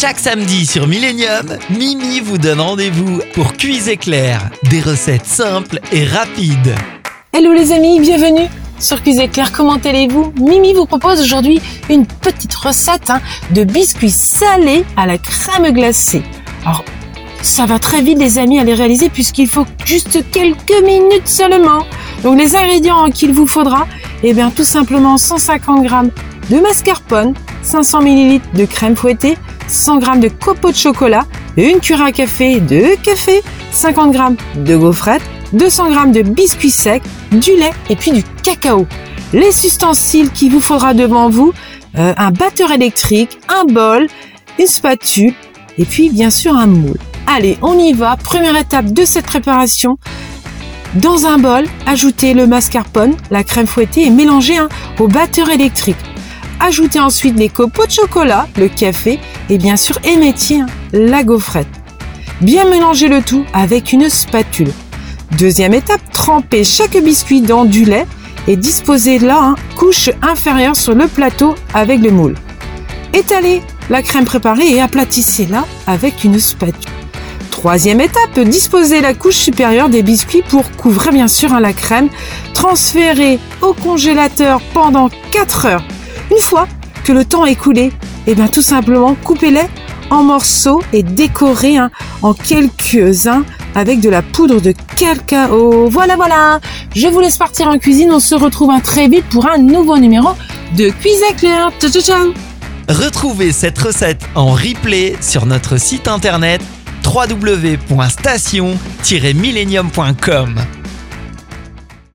Chaque samedi sur Millennium, Mimi vous donne rendez-vous pour Cuise éclair, des recettes simples et rapides. Hello les amis, bienvenue sur Cuise éclair, comment allez-vous? Mimi vous propose aujourd'hui une petite recette hein, de biscuits salés à la crème glacée. Alors, ça va très vite les amis à les réaliser puisqu'il faut juste quelques minutes seulement. Donc les ingrédients qu'il vous faudra, eh bien tout simplement 150 g de mascarpone, 500 ml de crème fouettée, 100 g de copeaux de chocolat, une cuillère à café de café, 50 g de gaufrettes, 200 g de biscuits secs, du lait et puis du cacao. Les ustensiles qu'il vous faudra devant vous, euh, un batteur électrique, un bol, une spatule et puis bien sûr un moule. Allez, on y va. Première étape de cette préparation. Dans un bol, ajoutez le mascarpone, la crème fouettée et mélangez au batteur électrique. Ajoutez ensuite les copeaux de chocolat, le café et bien sûr émettiez hein, la gaufrette. Bien mélanger le tout avec une spatule. Deuxième étape, trempez chaque biscuit dans du lait et disposez la hein, couche inférieure sur le plateau avec le moule. Étalez la crème préparée et aplatissez-la avec une spatule. Troisième étape, disposez la couche supérieure des biscuits pour couvrir bien sûr la crème. Transférez au congélateur pendant 4 heures. Une fois que le temps est écoulé, eh bien tout simplement coupez-les en morceaux et décorez en quelques-uns avec de la poudre de cacao. Voilà, voilà. Je vous laisse partir en cuisine. On se retrouve très vite pour un nouveau numéro de Cuisine Claire. Ciao, ciao, ciao. Retrouvez cette recette en replay sur notre site internet www.station-millennium.com.